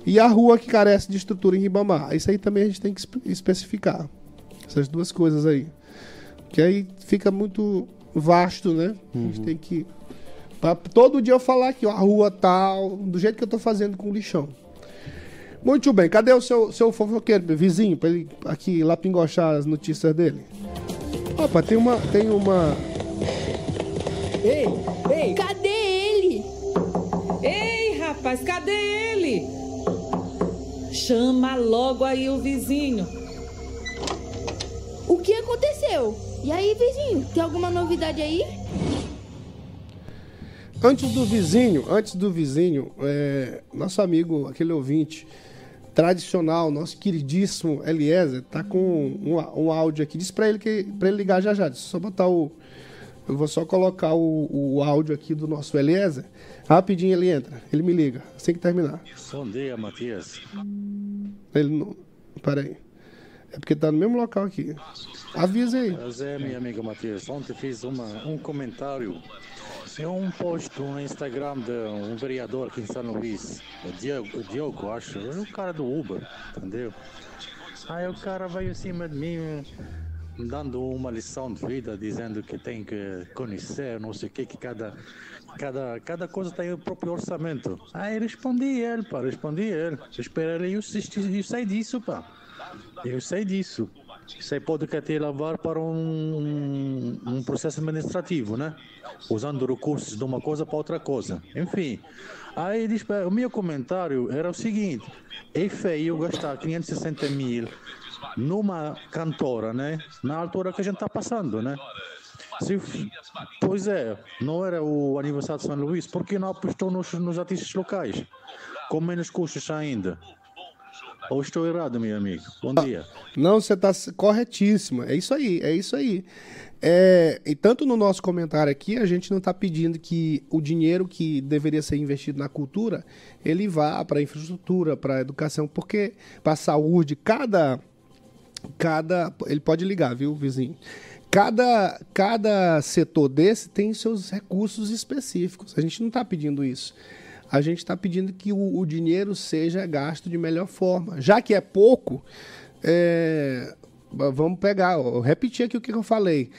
E a rua que carece de estrutura em Ribamar. Isso aí também a gente tem que especificar. Essas duas coisas aí. Que aí fica muito vasto, né? A gente uhum. tem que. Pra todo dia eu falar aqui, ó, a rua tal, do jeito que eu tô fazendo com o lixão. Muito bem, cadê o seu, seu fofoqueiro, vizinho, para ele aqui lá pingochar as notícias dele? Opa, tem uma. Tem uma. Ei, ei! Cadê ele? Ei, rapaz, cadê ele? Chama logo aí o vizinho. O que aconteceu? E aí, vizinho, tem alguma novidade aí? Antes do vizinho, antes do vizinho, é, nosso amigo, aquele ouvinte, tradicional, nosso queridíssimo Eliezer, tá com um, um áudio aqui. Diz para ele que para ele ligar já já. Deixa eu só botar o eu vou só colocar o, o áudio aqui do nosso Eliezer. Rapidinho ele entra, ele me liga, assim que terminar. Bom dia, Matias. Ele não. Peraí. É porque tá no mesmo local aqui. Avisa aí. É, minha amiga Matias. Ontem fiz uma, um comentário é um post no Instagram de um vereador aqui em São Luís, o Diogo, o Diogo acho, é o cara do Uber, entendeu? Aí o cara veio acima de mim dando uma lição de vida, dizendo que tem que conhecer, não sei o que, que cada, cada, cada coisa tem o próprio orçamento. Aí respondi ele, pá, respondi ele. Espera aí, eu, eu sei disso, pá. Eu sei disso. Você pode querer levar para um, um processo administrativo, né? Usando recursos de uma coisa para outra coisa. Enfim, aí o meu comentário era o seguinte: é feio gastar 560 mil numa cantora, né? Na altura que a gente está passando, né? Se, pois é, não era o aniversário de São Luís, por que não apostou nos, nos artistas locais? Com menos custos ainda. Ou estou errado, meu amigo? Bom dia. Não, você está corretíssimo. É isso aí, é isso aí. É, e tanto no nosso comentário aqui, a gente não está pedindo que o dinheiro que deveria ser investido na cultura, ele vá para a infraestrutura, para a educação, porque para a saúde, cada, cada... Ele pode ligar, viu, vizinho? Cada, cada setor desse tem seus recursos específicos. A gente não está pedindo isso a gente está pedindo que o, o, dinheiro seja gasto de melhor forma. Já que é pouco, é, vamos pegar, ó, repetir aqui o que eu falei.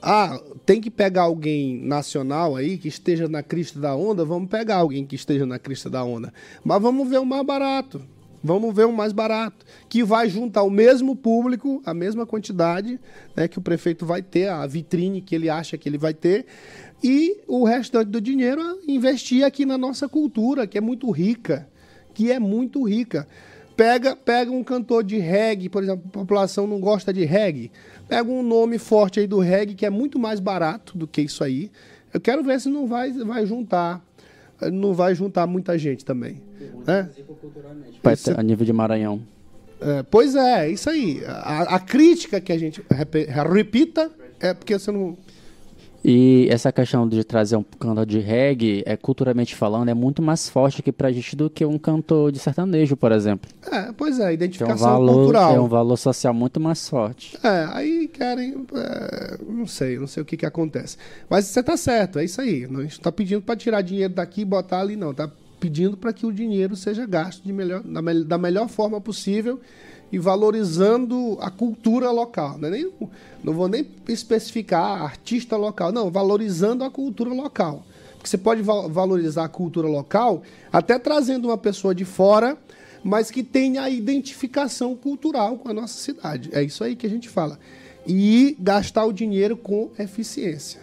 Ah, tem que pegar alguém nacional aí que esteja na crista da onda, vamos pegar alguém que esteja na crista da onda. Mas vamos ver o mais barato. Vamos ver o mais barato, que vai juntar o mesmo público, a mesma quantidade né, que o prefeito vai ter, a vitrine que ele acha que ele vai ter, e o restante do dinheiro investir aqui na nossa cultura, que é muito rica, que é muito rica. Pega, pega um cantor de reggae, por exemplo, a população não gosta de reggae. Pega um nome forte aí do reggae que é muito mais barato do que isso aí. Eu quero ver se não vai, vai juntar, não vai juntar muita gente também, né? A nível de Maranhão. É, pois é, é isso aí. A, a, crítica que a gente repita é porque você não e essa questão de trazer um cantor de reggae, é, culturalmente falando, é muito mais forte aqui pra gente do que um cantor de sertanejo, por exemplo. É, pois é, identificação Tem um valor, cultural. É um valor social muito mais forte. É, aí querem. É, não sei, não sei o que que acontece. Mas você tá certo, é isso aí. A gente tá pedindo para tirar dinheiro daqui e botar ali, não. Tá pedindo para que o dinheiro seja gasto de melhor, da, da melhor forma possível e valorizando a cultura local. Não, é nem, não vou nem especificar artista local, não, valorizando a cultura local. Porque você pode valorizar a cultura local até trazendo uma pessoa de fora, mas que tenha a identificação cultural com a nossa cidade. É isso aí que a gente fala. E gastar o dinheiro com eficiência.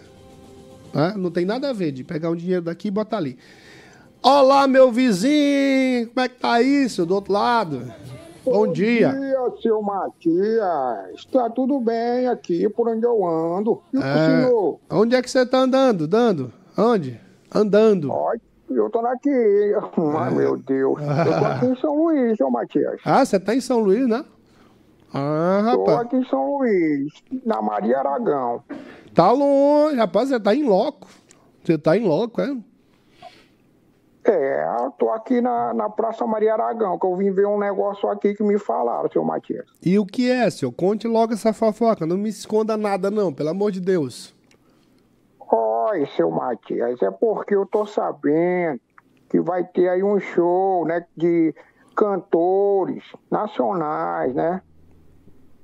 Né? Não tem nada a ver de pegar o dinheiro daqui e botar ali. Olá, meu vizinho! Como é que tá isso do outro lado? Bom, dia. Bom dia, seu Matias. Está tudo bem aqui por onde eu ando. E o é... senhor? Onde é que você está andando? Dando? Onde? Andando. Olha, eu tô aqui. Ai, meu Deus. Eu tô aqui em São Luís, seu Matias. Ah, você tá em São Luís, né? Ah, rapaz. Tô aqui em São Luís, na Maria Aragão. Tá longe, rapaz, você tá em loco. Você tá em loco, é? É, eu tô aqui na, na Praça Maria Aragão, que eu vim ver um negócio aqui que me falaram, seu Matias. E o que é, senhor? Conte logo essa fofoca, não me esconda nada não, pelo amor de Deus. Oi, seu Matias, é porque eu tô sabendo que vai ter aí um show, né, de cantores nacionais, né?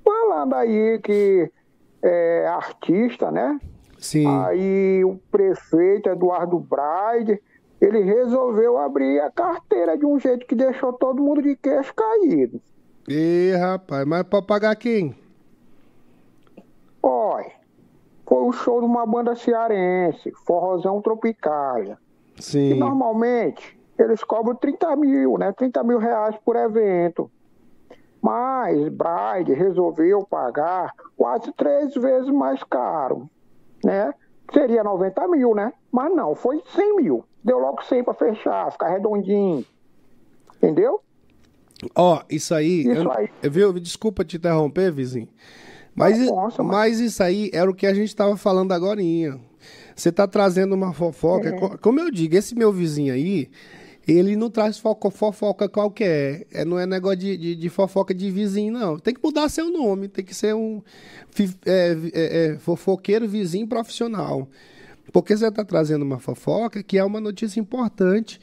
Falando aí que é artista, né? Sim. Aí o prefeito Eduardo Braide ele resolveu abrir a carteira de um jeito que deixou todo mundo de queixo caído. Ih, rapaz, mas pra pagar quem? Olha, foi o show de uma banda cearense, Forrozão Tropicália. Sim. E normalmente eles cobram 30 mil, né? 30 mil reais por evento. Mas Bride resolveu pagar quase três vezes mais caro, né? Seria 90 mil, né? Mas não, foi 100 mil. Deu logo 100 para fechar, ficar redondinho. Entendeu? Ó, oh, isso aí. Isso eu, aí. Viu, desculpa te interromper, vizinho. Mas, Nossa, mas... mas isso aí era o que a gente estava falando agora. Você está trazendo uma fofoca. É. Como eu digo, esse meu vizinho aí, ele não traz fofoca, fofoca qualquer. É, não é negócio de, de, de, fofoca de vizinho, não. Tem que mudar seu nome. Tem que ser um é, é, é, fofoqueiro vizinho profissional. Porque você está trazendo uma fofoca que é uma notícia importante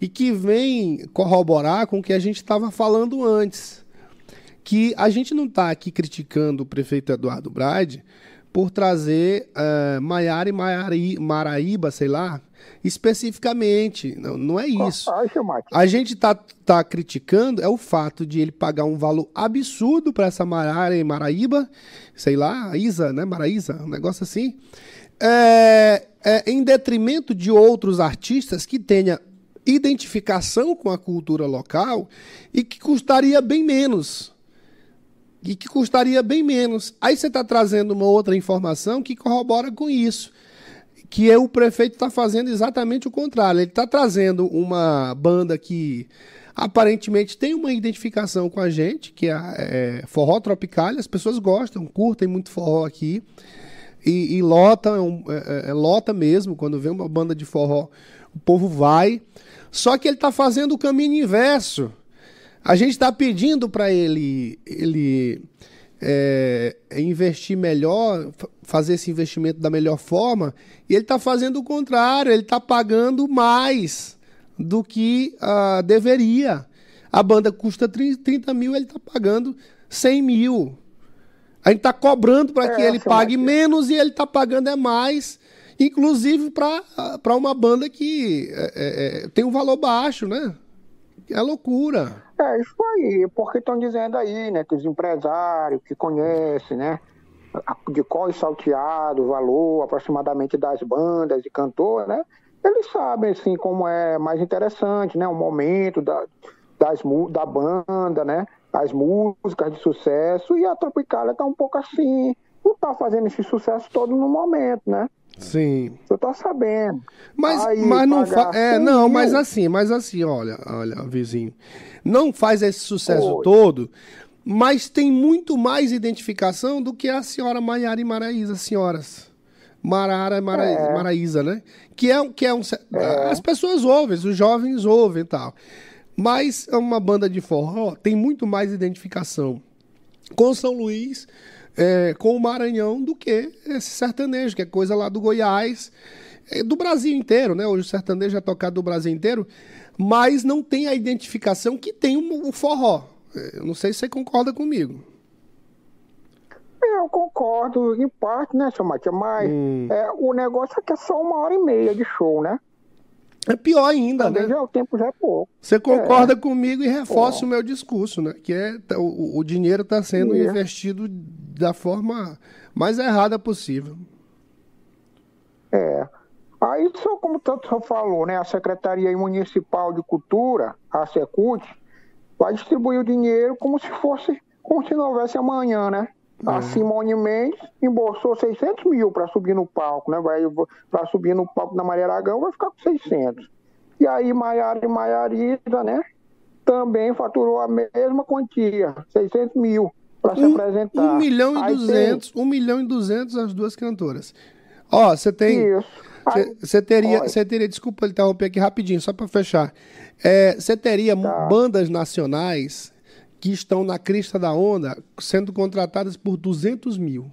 e que vem corroborar com o que a gente estava falando antes. Que a gente não está aqui criticando o prefeito Eduardo Brade por trazer uh, Maiara e Maraíba, sei lá, especificamente. Não, não é isso. A gente tá, tá criticando é o fato de ele pagar um valor absurdo para essa Marara em Maraíba, sei lá, Isa, né? Maraísa, um negócio assim. É, é, em detrimento de outros artistas que tenha identificação com a cultura local e que custaria bem menos. E que custaria bem menos. Aí você está trazendo uma outra informação que corrobora com isso. Que é o prefeito está fazendo exatamente o contrário. Ele está trazendo uma banda que aparentemente tem uma identificação com a gente, que é, é forró tropical. As pessoas gostam, curtem muito forró aqui. E, e lota, é, um, é, é, lota mesmo. Quando vem uma banda de forró, o povo vai. Só que ele está fazendo o caminho inverso. A gente está pedindo para ele, ele é, investir melhor, fazer esse investimento da melhor forma, e ele está fazendo o contrário, ele está pagando mais do que uh, deveria. A banda custa 30 mil, ele está pagando 100 mil. A gente está cobrando para é, que ele pague menos e ele está pagando é mais inclusive para uma banda que é, é, é, tem um valor baixo, né? É loucura. É isso aí, porque estão dizendo aí, né, que os empresários que conhecem, né, de qual é salteado, o valor aproximadamente das bandas e cantores, né, eles sabem, assim, como é mais interessante, né, o momento da, das, da banda, né, as músicas de sucesso, e a Tropicália está um pouco assim, não está fazendo esse sucesso todo no momento, né? Sim. Eu tô sabendo. Mas, Aí, mas não fa... É, não, mas assim, mas assim, olha, olha, vizinho. Não faz esse sucesso Oi. todo, mas tem muito mais identificação do que a senhora Maiara e Maraísa, senhoras. Marara Mara... é. Maraísa, né? Que é, que é um. É. As pessoas ouvem, os jovens ouvem e tal. Mas é uma banda de forró tem muito mais identificação com São Luís é, com o Maranhão do que esse sertanejo, que é coisa lá do Goiás, é, do Brasil inteiro, né? Hoje o sertanejo é tocado do Brasil inteiro, mas não tem a identificação que tem o, forró. É, eu não sei se você concorda comigo. Eu concordo em parte, né, seu Matias? Mas hum. é, o negócio é que é só uma hora e meia de show, né? É pior ainda, Também né? Já, o tempo já é pouco. Você concorda é. comigo e reforça o meu discurso, né? Que é o, o dinheiro está sendo é. investido da forma mais errada possível. É. Aí, só como tanto só falou, né? A Secretaria Municipal de Cultura, a Secult, vai distribuir o dinheiro como se fosse, como se não houvesse amanhã, né? A Simone Mendes embolsou 600 mil para subir no palco, né? Vai para subir no palco da Maria Aragão, vai ficar com 600. E aí Maiara e Maiarida, né? Também faturou a mesma quantia, 600 mil para um, se apresentar. 1 milhão e 200, tem... 1 milhão e 200 as duas cantoras. Ó, você tem você teria, você teria, desculpa interromper aqui rapidinho, só para fechar. Você é, teria tá. bandas nacionais que estão na crista da onda sendo contratadas por 200 mil.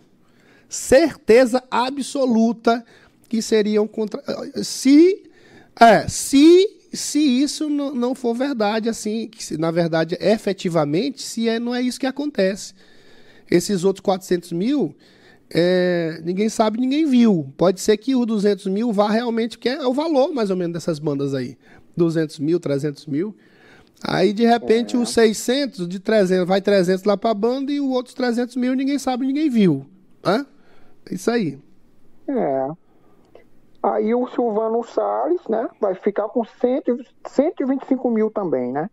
Certeza absoluta que seriam contra... se é, se se isso não for verdade assim, que na verdade efetivamente se é, não é isso que acontece. Esses outros 400 mil é, ninguém sabe, ninguém viu. Pode ser que o 200 mil vá realmente, que é o valor mais ou menos dessas bandas aí. 200 mil, 300 mil. Aí, de repente, é. os 600 de 300, vai 300 lá para a banda e os outros 300 mil ninguém sabe, ninguém viu. Hã? Isso aí. É. Aí o Silvano Salles, né, vai ficar com 100, 125 mil também, né?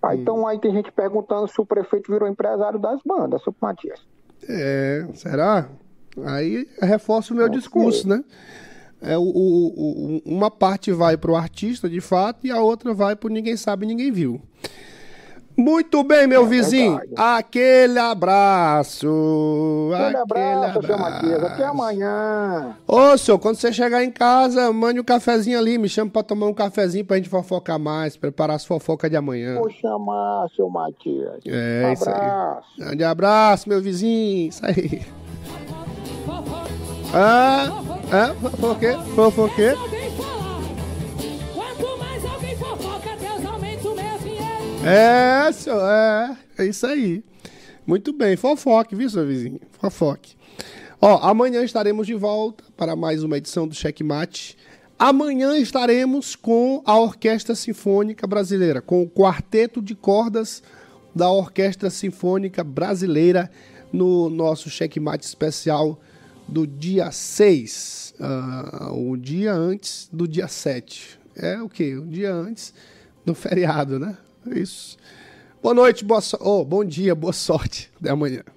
Aí, hum. Então aí tem gente perguntando se o prefeito virou empresário das bandas, seu Matias. É, será? Aí reforça o meu discurso, né? É, o, o, o, uma parte vai para o artista, de fato, e a outra vai para ninguém sabe, ninguém viu. Muito bem, meu é vizinho. Verdade. Aquele abraço. Aquele, abraço, abraço. seu Matias. Até amanhã. Ô, senhor, quando você chegar em casa, mande um cafezinho ali. Me chama para tomar um cafezinho para a gente fofocar mais, preparar as fofocas de amanhã. Vou chamar, seu Matias. É, um isso abraço. aí. Grande abraço, meu vizinho. Isso aí. Ah, ah, fofoquê, fofoquê. É, senhor, é, é isso aí. Muito bem, fofoque, viu, seu vizinho? Fofoque. Ó, amanhã estaremos de volta para mais uma edição do Checkmate Amanhã estaremos com a Orquestra Sinfônica Brasileira, com o quarteto de cordas da Orquestra Sinfônica Brasileira no nosso checkmate especial do dia 6, uh, ah, o dia antes do dia 7. É o quê? Um dia antes do feriado, né? Isso. Boa noite, boa so oh, bom dia, boa sorte. Até amanhã.